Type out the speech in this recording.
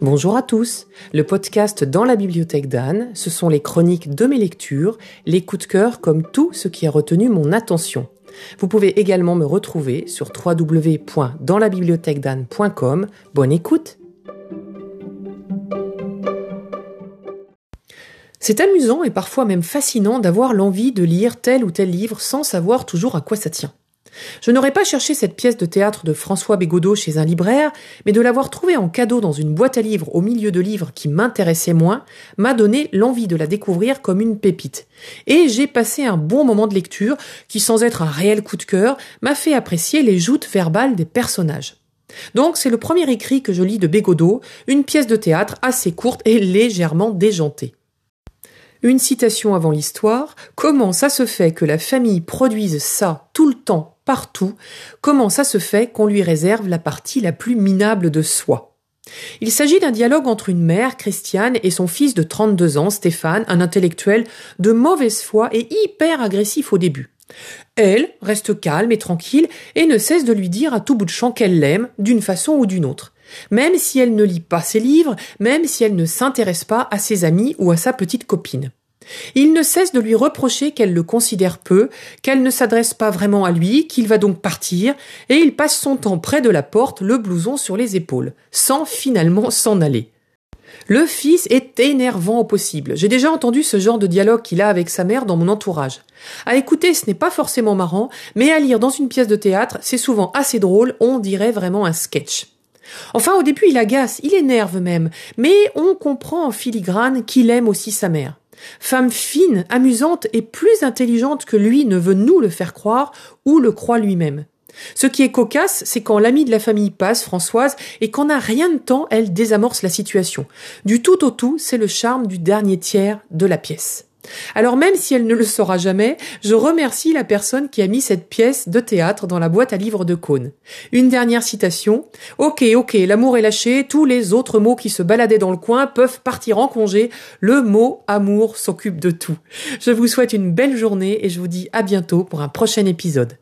Bonjour à tous. Le podcast dans la bibliothèque d'Anne, ce sont les chroniques de mes lectures, les coups de cœur comme tout ce qui a retenu mon attention. Vous pouvez également me retrouver sur www.danslabibliothèquedanne.com. Bonne écoute. C'est amusant et parfois même fascinant d'avoir l'envie de lire tel ou tel livre sans savoir toujours à quoi ça tient. Je n'aurais pas cherché cette pièce de théâtre de François Bégodeau chez un libraire, mais de l'avoir trouvée en cadeau dans une boîte à livres au milieu de livres qui m'intéressaient moins m'a donné l'envie de la découvrir comme une pépite. Et j'ai passé un bon moment de lecture qui, sans être un réel coup de cœur, m'a fait apprécier les joutes verbales des personnages. Donc c'est le premier écrit que je lis de Bégodeau, une pièce de théâtre assez courte et légèrement déjantée. Une citation avant l'histoire. Comment ça se fait que la famille produise ça tout le temps, partout? Comment ça se fait qu'on lui réserve la partie la plus minable de soi? Il s'agit d'un dialogue entre une mère, Christiane, et son fils de 32 ans, Stéphane, un intellectuel de mauvaise foi et hyper agressif au début. Elle reste calme et tranquille et ne cesse de lui dire à tout bout de champ qu'elle l'aime, d'une façon ou d'une autre même si elle ne lit pas ses livres, même si elle ne s'intéresse pas à ses amis ou à sa petite copine. Il ne cesse de lui reprocher qu'elle le considère peu, qu'elle ne s'adresse pas vraiment à lui, qu'il va donc partir, et il passe son temps près de la porte, le blouson sur les épaules, sans finalement s'en aller. Le fils est énervant au possible. J'ai déjà entendu ce genre de dialogue qu'il a avec sa mère dans mon entourage. À écouter, ce n'est pas forcément marrant, mais à lire dans une pièce de théâtre, c'est souvent assez drôle, on dirait vraiment un sketch. Enfin, au début, il agace, il énerve même, mais on comprend en filigrane qu'il aime aussi sa mère. Femme fine, amusante et plus intelligente que lui ne veut nous le faire croire ou le croit lui-même. Ce qui est cocasse, c'est quand l'amie de la famille passe, Françoise, et qu'en a rien de temps, elle désamorce la situation. Du tout au tout, c'est le charme du dernier tiers de la pièce. Alors même si elle ne le saura jamais, je remercie la personne qui a mis cette pièce de théâtre dans la boîte à livres de Cône. Une dernière citation. Ok, ok, l'amour est lâché, tous les autres mots qui se baladaient dans le coin peuvent partir en congé, le mot amour s'occupe de tout. Je vous souhaite une belle journée et je vous dis à bientôt pour un prochain épisode.